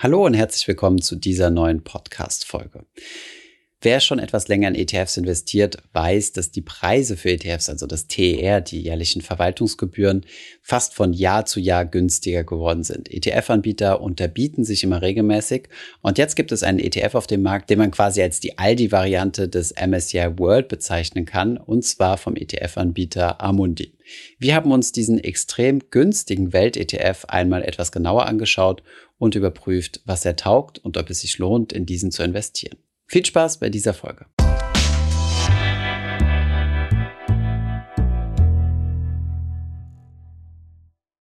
Hallo und herzlich willkommen zu dieser neuen Podcast-Folge. Wer schon etwas länger in ETFs investiert, weiß, dass die Preise für ETFs, also das TER, die jährlichen Verwaltungsgebühren, fast von Jahr zu Jahr günstiger geworden sind. ETF-Anbieter unterbieten sich immer regelmäßig und jetzt gibt es einen ETF auf dem Markt, den man quasi als die Aldi-Variante des MSCI World bezeichnen kann, und zwar vom ETF-Anbieter Amundi. Wir haben uns diesen extrem günstigen Welt-ETF einmal etwas genauer angeschaut und überprüft, was er taugt und ob es sich lohnt, in diesen zu investieren. Viel Spaß bei dieser Folge.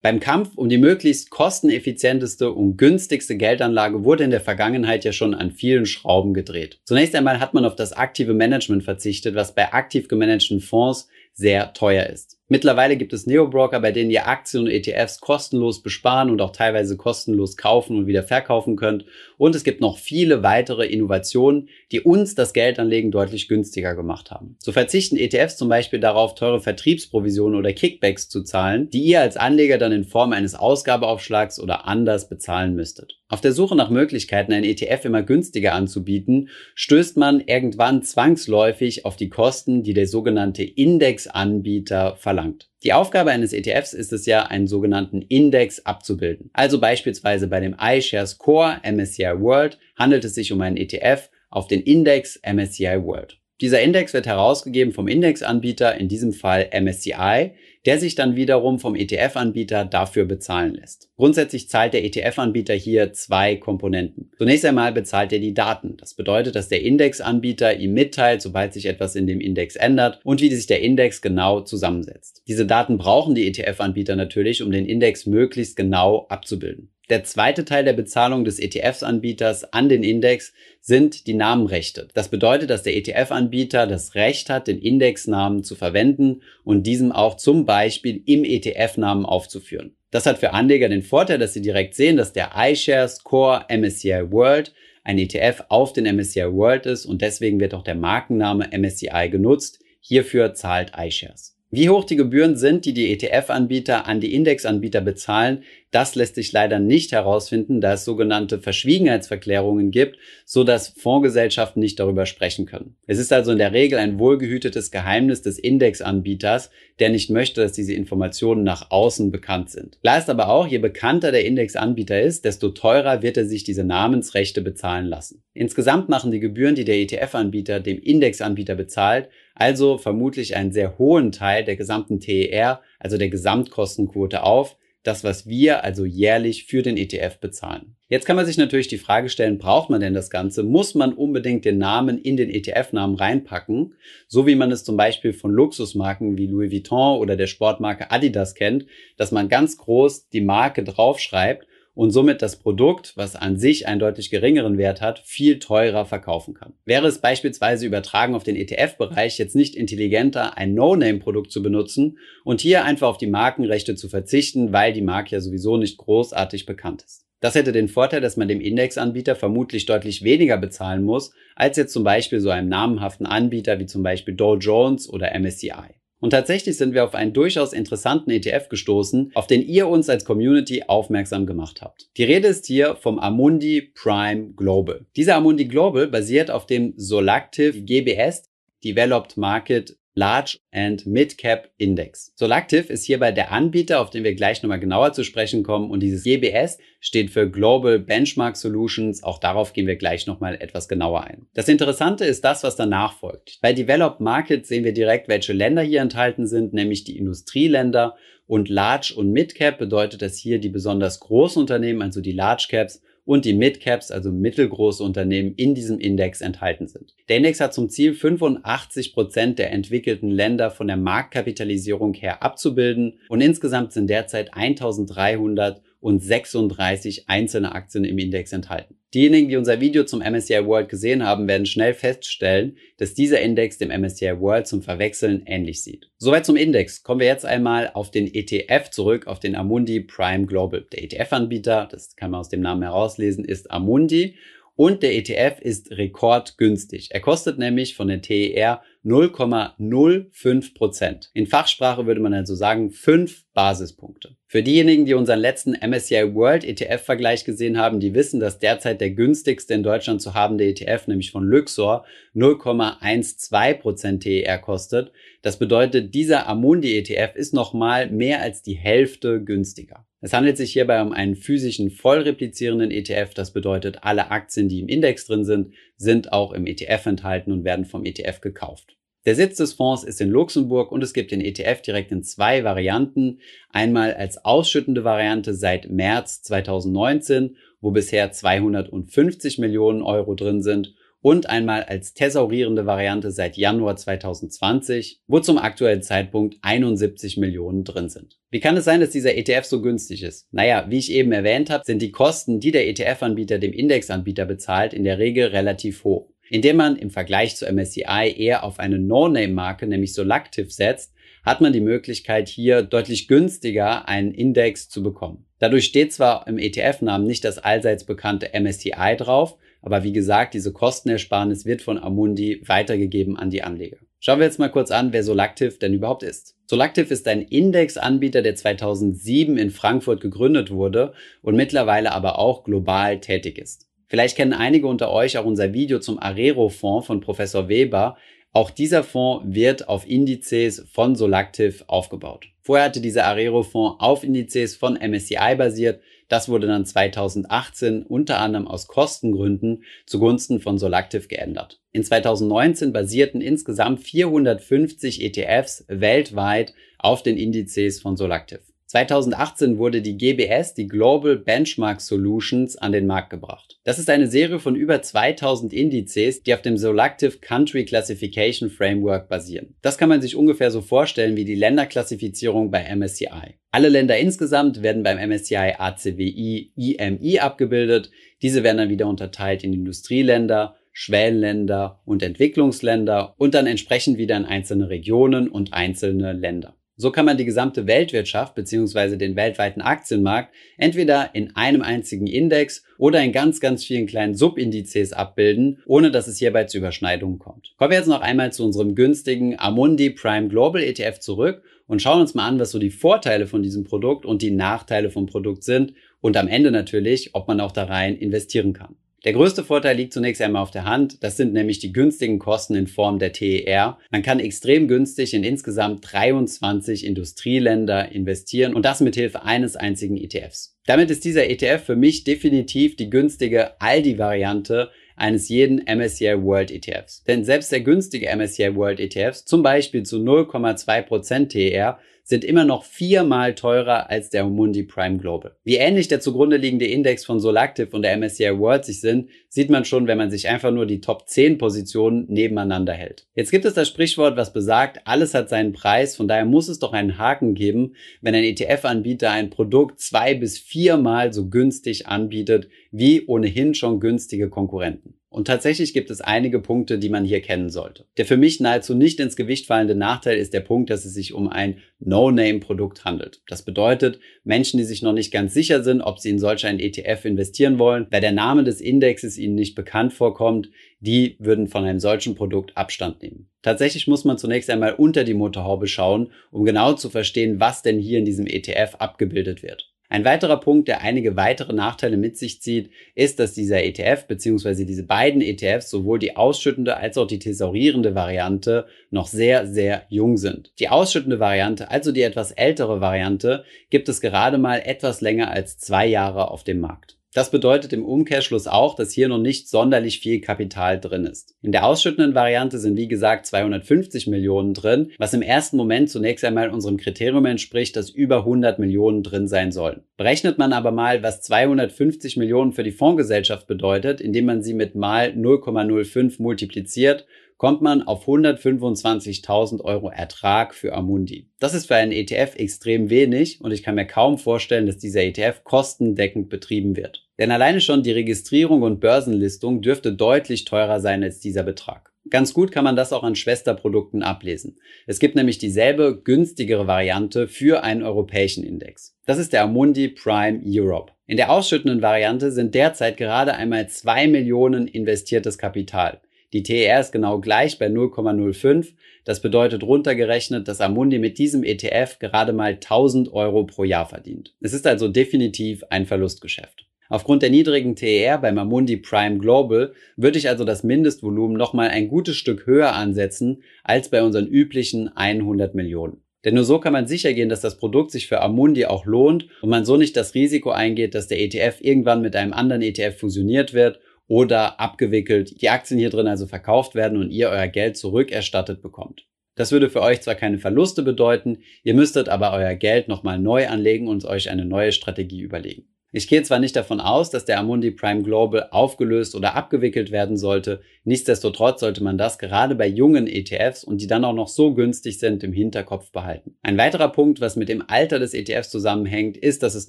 Beim Kampf um die möglichst kosteneffizienteste und günstigste Geldanlage wurde in der Vergangenheit ja schon an vielen Schrauben gedreht. Zunächst einmal hat man auf das aktive Management verzichtet, was bei aktiv gemanagten Fonds sehr teuer ist. Mittlerweile gibt es Neo-Broker, bei denen ihr Aktien und ETFs kostenlos besparen und auch teilweise kostenlos kaufen und wieder verkaufen könnt. Und es gibt noch viele weitere Innovationen, die uns das Geldanlegen deutlich günstiger gemacht haben. So verzichten ETFs zum Beispiel darauf, teure Vertriebsprovisionen oder Kickbacks zu zahlen, die ihr als Anleger dann in Form eines Ausgabeaufschlags oder anders bezahlen müsstet. Auf der Suche nach Möglichkeiten, ein ETF immer günstiger anzubieten, stößt man irgendwann zwangsläufig auf die Kosten, die der sogenannte Indexanbieter verlangt. Die Aufgabe eines ETFs ist es ja, einen sogenannten Index abzubilden. Also beispielsweise bei dem iShares Core MSCI World handelt es sich um einen ETF auf den Index MSCI World. Dieser Index wird herausgegeben vom Indexanbieter, in diesem Fall MSCI, der sich dann wiederum vom ETF-Anbieter dafür bezahlen lässt. Grundsätzlich zahlt der ETF-Anbieter hier zwei Komponenten. Zunächst einmal bezahlt er die Daten. Das bedeutet, dass der Indexanbieter ihm mitteilt, sobald sich etwas in dem Index ändert und wie sich der Index genau zusammensetzt. Diese Daten brauchen die ETF-Anbieter natürlich, um den Index möglichst genau abzubilden. Der zweite Teil der Bezahlung des ETFs-Anbieters an den Index sind die Namenrechte. Das bedeutet, dass der ETF-Anbieter das Recht hat, den Indexnamen zu verwenden und diesem auch zum Beispiel im ETF-Namen aufzuführen. Das hat für Anleger den Vorteil, dass sie direkt sehen, dass der iShares Core MSCI World ein ETF auf den MSCI World ist und deswegen wird auch der Markenname MSCI genutzt. Hierfür zahlt iShares. Wie hoch die Gebühren sind, die die ETF-Anbieter an die Indexanbieter bezahlen, das lässt sich leider nicht herausfinden, da es sogenannte Verschwiegenheitsverklärungen gibt, so dass Fondsgesellschaften nicht darüber sprechen können. Es ist also in der Regel ein wohlgehütetes Geheimnis des Indexanbieters, der nicht möchte, dass diese Informationen nach außen bekannt sind. Klar ist aber auch, je bekannter der Indexanbieter ist, desto teurer wird er sich diese Namensrechte bezahlen lassen. Insgesamt machen die Gebühren, die der ETF-Anbieter dem Indexanbieter bezahlt, also vermutlich einen sehr hohen Teil der gesamten TER, also der Gesamtkostenquote auf, das, was wir also jährlich für den ETF bezahlen. Jetzt kann man sich natürlich die Frage stellen, braucht man denn das Ganze? Muss man unbedingt den Namen in den ETF-Namen reinpacken? So wie man es zum Beispiel von Luxusmarken wie Louis Vuitton oder der Sportmarke Adidas kennt, dass man ganz groß die Marke draufschreibt und somit das Produkt, was an sich einen deutlich geringeren Wert hat, viel teurer verkaufen kann. Wäre es beispielsweise übertragen auf den ETF-Bereich jetzt nicht intelligenter, ein No-Name-Produkt zu benutzen und hier einfach auf die Markenrechte zu verzichten, weil die Marke ja sowieso nicht großartig bekannt ist. Das hätte den Vorteil, dass man dem Indexanbieter vermutlich deutlich weniger bezahlen muss, als jetzt zum Beispiel so einem namenhaften Anbieter wie zum Beispiel Dow Jones oder MSCI. Und tatsächlich sind wir auf einen durchaus interessanten ETF gestoßen, auf den ihr uns als Community aufmerksam gemacht habt. Die Rede ist hier vom Amundi Prime Global. Dieser Amundi Global basiert auf dem Solactive GBS Developed Market Large and Mid Cap Index. Solactive ist hierbei der Anbieter, auf den wir gleich nochmal genauer zu sprechen kommen. Und dieses GBS steht für Global Benchmark Solutions. Auch darauf gehen wir gleich nochmal etwas genauer ein. Das Interessante ist das, was danach folgt. Bei Developed Markets sehen wir direkt, welche Länder hier enthalten sind, nämlich die Industrieländer. Und Large und Mid Cap bedeutet, dass hier die besonders großen Unternehmen, also die Large Caps, und die Midcaps, also mittelgroße Unternehmen, in diesem Index enthalten sind. Der Index hat zum Ziel, 85 Prozent der entwickelten Länder von der Marktkapitalisierung her abzubilden und insgesamt sind derzeit 1300 und 36 einzelne Aktien im Index enthalten. Diejenigen, die unser Video zum MSCI World gesehen haben, werden schnell feststellen, dass dieser Index dem MSCI World zum Verwechseln ähnlich sieht. Soweit zum Index. Kommen wir jetzt einmal auf den ETF zurück, auf den Amundi Prime Global. Der ETF-Anbieter, das kann man aus dem Namen herauslesen, ist Amundi und der ETF ist rekordgünstig. Er kostet nämlich von der TER 0,05 Prozent. In Fachsprache würde man also sagen 5 Basispunkte. Für diejenigen, die unseren letzten MSCI World ETF-Vergleich gesehen haben, die wissen, dass derzeit der günstigste in Deutschland zu habende ETF, nämlich von Luxor, 0,12% TER kostet. Das bedeutet, dieser Amundi ETF ist nochmal mehr als die Hälfte günstiger. Es handelt sich hierbei um einen physischen vollreplizierenden ETF. Das bedeutet, alle Aktien, die im Index drin sind, sind auch im ETF enthalten und werden vom ETF gekauft. Der Sitz des Fonds ist in Luxemburg und es gibt den ETF direkt in zwei Varianten. Einmal als ausschüttende Variante seit März 2019, wo bisher 250 Millionen Euro drin sind und einmal als thesaurierende Variante seit Januar 2020, wo zum aktuellen Zeitpunkt 71 Millionen drin sind. Wie kann es sein, dass dieser ETF so günstig ist? Naja, wie ich eben erwähnt habe, sind die Kosten, die der ETF-Anbieter dem Indexanbieter bezahlt, in der Regel relativ hoch. Indem man im Vergleich zu MSCI eher auf eine No-Name-Marke, nämlich Solactive, setzt, hat man die Möglichkeit, hier deutlich günstiger einen Index zu bekommen. Dadurch steht zwar im ETF-Namen nicht das allseits bekannte MSCI drauf, aber wie gesagt, diese Kostenersparnis wird von Amundi weitergegeben an die Anleger. Schauen wir jetzt mal kurz an, wer Solactive denn überhaupt ist. Solactive ist ein Indexanbieter, der 2007 in Frankfurt gegründet wurde und mittlerweile aber auch global tätig ist. Vielleicht kennen einige unter euch auch unser Video zum Arero-Fonds von Professor Weber. Auch dieser Fonds wird auf Indizes von Solactive aufgebaut. Vorher hatte dieser Arero-Fonds auf Indizes von MSCI basiert. Das wurde dann 2018 unter anderem aus Kostengründen zugunsten von Solactive geändert. In 2019 basierten insgesamt 450 ETFs weltweit auf den Indizes von Solactive. 2018 wurde die GBS, die Global Benchmark Solutions, an den Markt gebracht. Das ist eine Serie von über 2000 Indizes, die auf dem Solactive Country Classification Framework basieren. Das kann man sich ungefähr so vorstellen wie die Länderklassifizierung bei MSCI. Alle Länder insgesamt werden beim MSCI ACWI IMI abgebildet. Diese werden dann wieder unterteilt in Industrieländer, Schwellenländer und Entwicklungsländer und dann entsprechend wieder in einzelne Regionen und einzelne Länder. So kann man die gesamte Weltwirtschaft bzw. den weltweiten Aktienmarkt entweder in einem einzigen Index oder in ganz, ganz vielen kleinen Subindizes abbilden, ohne dass es hierbei zu Überschneidungen kommt. Kommen wir jetzt noch einmal zu unserem günstigen Amundi Prime Global ETF zurück und schauen uns mal an, was so die Vorteile von diesem Produkt und die Nachteile vom Produkt sind und am Ende natürlich, ob man auch da rein investieren kann. Der größte Vorteil liegt zunächst einmal auf der Hand. Das sind nämlich die günstigen Kosten in Form der TER. Man kann extrem günstig in insgesamt 23 Industrieländer investieren und das mit Hilfe eines einzigen ETFs. Damit ist dieser ETF für mich definitiv die günstige Aldi-Variante eines jeden MSCI World ETFs. Denn selbst der günstige MSCI World ETFs, zum Beispiel zu 0,2% TER, sind immer noch viermal teurer als der Mundi Prime Global. Wie ähnlich der zugrunde liegende Index von Solactive und der MSCI World sich sind, sieht man schon, wenn man sich einfach nur die Top 10 Positionen nebeneinander hält. Jetzt gibt es das Sprichwort, was besagt, alles hat seinen Preis, von daher muss es doch einen Haken geben, wenn ein ETF-Anbieter ein Produkt zwei bis viermal so günstig anbietet wie ohnehin schon günstige Konkurrenten. Und tatsächlich gibt es einige Punkte, die man hier kennen sollte. Der für mich nahezu nicht ins Gewicht fallende Nachteil ist der Punkt, dass es sich um ein No-Name-Produkt handelt. Das bedeutet, Menschen, die sich noch nicht ganz sicher sind, ob sie in solch ein ETF investieren wollen, weil der Name des Indexes ihnen nicht bekannt vorkommt, die würden von einem solchen Produkt Abstand nehmen. Tatsächlich muss man zunächst einmal unter die Motorhaube schauen, um genau zu verstehen, was denn hier in diesem ETF abgebildet wird. Ein weiterer Punkt, der einige weitere Nachteile mit sich zieht, ist, dass dieser ETF bzw. diese beiden ETFs, sowohl die ausschüttende als auch die thesaurierende Variante, noch sehr, sehr jung sind. Die ausschüttende Variante, also die etwas ältere Variante, gibt es gerade mal etwas länger als zwei Jahre auf dem Markt. Das bedeutet im Umkehrschluss auch, dass hier noch nicht sonderlich viel Kapital drin ist. In der ausschüttenden Variante sind wie gesagt 250 Millionen drin, was im ersten Moment zunächst einmal unserem Kriterium entspricht, dass über 100 Millionen drin sein sollen. Berechnet man aber mal, was 250 Millionen für die Fondsgesellschaft bedeutet, indem man sie mit mal 0,05 multipliziert, kommt man auf 125.000 Euro Ertrag für Amundi. Das ist für einen ETF extrem wenig und ich kann mir kaum vorstellen, dass dieser ETF kostendeckend betrieben wird. Denn alleine schon die Registrierung und Börsenlistung dürfte deutlich teurer sein als dieser Betrag. Ganz gut kann man das auch an Schwesterprodukten ablesen. Es gibt nämlich dieselbe günstigere Variante für einen europäischen Index. Das ist der Amundi Prime Europe. In der ausschüttenden Variante sind derzeit gerade einmal zwei Millionen investiertes Kapital. Die TER ist genau gleich bei 0,05. Das bedeutet runtergerechnet, dass Amundi mit diesem ETF gerade mal 1000 Euro pro Jahr verdient. Es ist also definitiv ein Verlustgeschäft. Aufgrund der niedrigen TER bei Mamundi Prime Global würde ich also das Mindestvolumen nochmal ein gutes Stück höher ansetzen als bei unseren üblichen 100 Millionen. Denn nur so kann man sicher gehen, dass das Produkt sich für Amundi auch lohnt und man so nicht das Risiko eingeht, dass der ETF irgendwann mit einem anderen ETF fusioniert wird oder abgewickelt, die Aktien hier drin also verkauft werden und ihr euer Geld zurückerstattet bekommt. Das würde für euch zwar keine Verluste bedeuten, ihr müsstet aber euer Geld nochmal neu anlegen und euch eine neue Strategie überlegen. Ich gehe zwar nicht davon aus, dass der Amundi Prime Global aufgelöst oder abgewickelt werden sollte, nichtsdestotrotz sollte man das gerade bei jungen ETFs und die dann auch noch so günstig sind im Hinterkopf behalten. Ein weiterer Punkt, was mit dem Alter des ETFs zusammenhängt, ist, dass es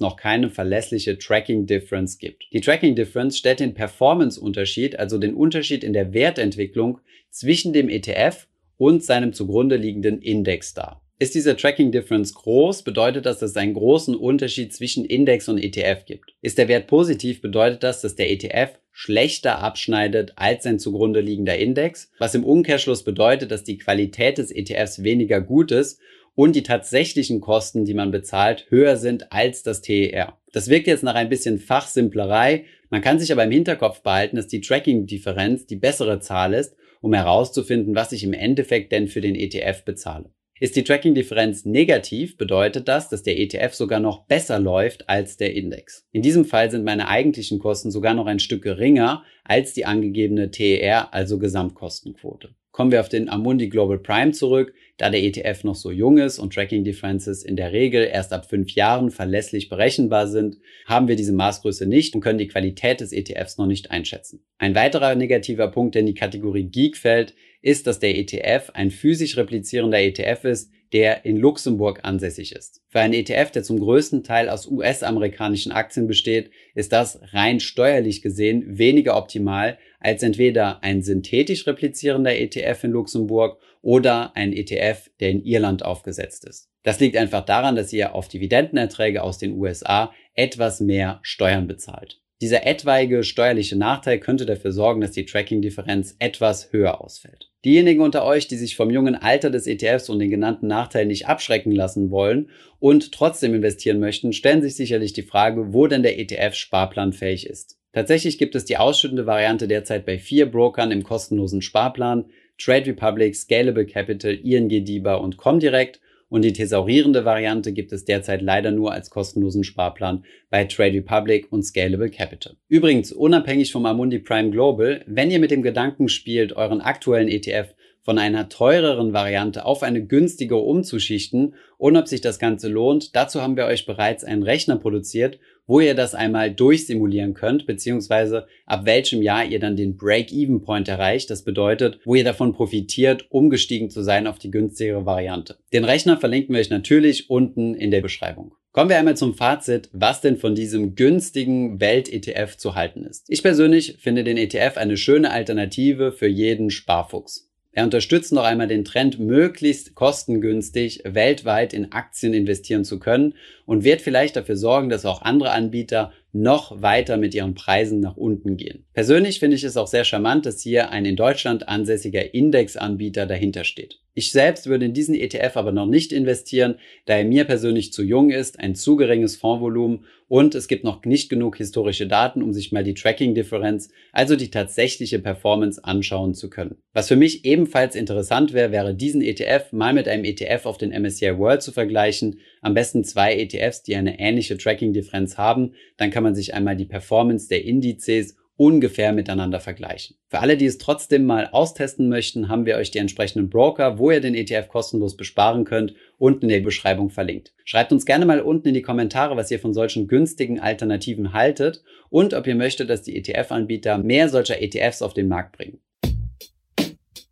noch keine verlässliche Tracking Difference gibt. Die Tracking Difference stellt den Performance-Unterschied, also den Unterschied in der Wertentwicklung zwischen dem ETF und seinem zugrunde liegenden Index dar. Ist diese Tracking Difference groß, bedeutet das, dass es einen großen Unterschied zwischen Index und ETF gibt. Ist der Wert positiv, bedeutet das, dass der ETF schlechter abschneidet als sein zugrunde liegender Index, was im Umkehrschluss bedeutet, dass die Qualität des ETFs weniger gut ist und die tatsächlichen Kosten, die man bezahlt, höher sind als das TER. Das wirkt jetzt nach ein bisschen Fachsimplerei, man kann sich aber im Hinterkopf behalten, dass die Tracking-Differenz die bessere Zahl ist, um herauszufinden, was ich im Endeffekt denn für den ETF bezahle. Ist die Tracking-Differenz negativ, bedeutet das, dass der ETF sogar noch besser läuft als der Index. In diesem Fall sind meine eigentlichen Kosten sogar noch ein Stück geringer als die angegebene TER, also Gesamtkostenquote. Kommen wir auf den Amundi Global Prime zurück. Da der ETF noch so jung ist und Tracking Differences in der Regel erst ab fünf Jahren verlässlich berechenbar sind, haben wir diese Maßgröße nicht und können die Qualität des ETFs noch nicht einschätzen. Ein weiterer negativer Punkt, der in die Kategorie Geek fällt, ist, dass der ETF ein physisch replizierender ETF ist, der in Luxemburg ansässig ist. Für einen ETF, der zum größten Teil aus US-amerikanischen Aktien besteht, ist das rein steuerlich gesehen weniger optimal als entweder ein synthetisch replizierender ETF in Luxemburg oder ein ETF, der in Irland aufgesetzt ist. Das liegt einfach daran, dass ihr auf Dividendenerträge aus den USA etwas mehr Steuern bezahlt. Dieser etwaige steuerliche Nachteil könnte dafür sorgen, dass die Tracking-Differenz etwas höher ausfällt. Diejenigen unter euch, die sich vom jungen Alter des ETFs und den genannten Nachteilen nicht abschrecken lassen wollen und trotzdem investieren möchten, stellen sich sicherlich die Frage, wo denn der ETF sparplanfähig ist. Tatsächlich gibt es die ausschüttende Variante derzeit bei vier Brokern im kostenlosen Sparplan, Trade Republic, Scalable Capital, ING DIBA und Comdirect und die thesaurierende Variante gibt es derzeit leider nur als kostenlosen Sparplan bei Trade Republic und Scalable Capital. Übrigens, unabhängig vom Amundi Prime Global, wenn ihr mit dem Gedanken spielt, euren aktuellen ETF von einer teureren Variante auf eine günstigere umzuschichten und ob sich das Ganze lohnt, dazu haben wir euch bereits einen Rechner produziert wo ihr das einmal durchsimulieren könnt, beziehungsweise ab welchem Jahr ihr dann den Break-Even-Point erreicht. Das bedeutet, wo ihr davon profitiert, umgestiegen zu sein auf die günstigere Variante. Den Rechner verlinken wir euch natürlich unten in der Beschreibung. Kommen wir einmal zum Fazit, was denn von diesem günstigen Welt-ETF zu halten ist. Ich persönlich finde den ETF eine schöne Alternative für jeden Sparfuchs. Er unterstützt noch einmal den Trend, möglichst kostengünstig weltweit in Aktien investieren zu können und wird vielleicht dafür sorgen, dass auch andere Anbieter noch weiter mit ihren Preisen nach unten gehen. Persönlich finde ich es auch sehr charmant, dass hier ein in Deutschland ansässiger Indexanbieter dahinter steht. Ich selbst würde in diesen ETF aber noch nicht investieren, da er mir persönlich zu jung ist, ein zu geringes Fondsvolumen und es gibt noch nicht genug historische Daten, um sich mal die Tracking-Differenz, also die tatsächliche Performance anschauen zu können. Was für mich ebenfalls interessant wäre, wäre diesen ETF mal mit einem ETF auf den MSCI World zu vergleichen, am besten zwei ETFs, die eine ähnliche Tracking-Differenz haben, dann kann man sich einmal die Performance der Indizes ungefähr miteinander vergleichen. Für alle, die es trotzdem mal austesten möchten, haben wir euch die entsprechenden Broker, wo ihr den ETF kostenlos besparen könnt, unten in der Beschreibung verlinkt. Schreibt uns gerne mal unten in die Kommentare, was ihr von solchen günstigen Alternativen haltet und ob ihr möchtet, dass die ETF-Anbieter mehr solcher ETFs auf den Markt bringen.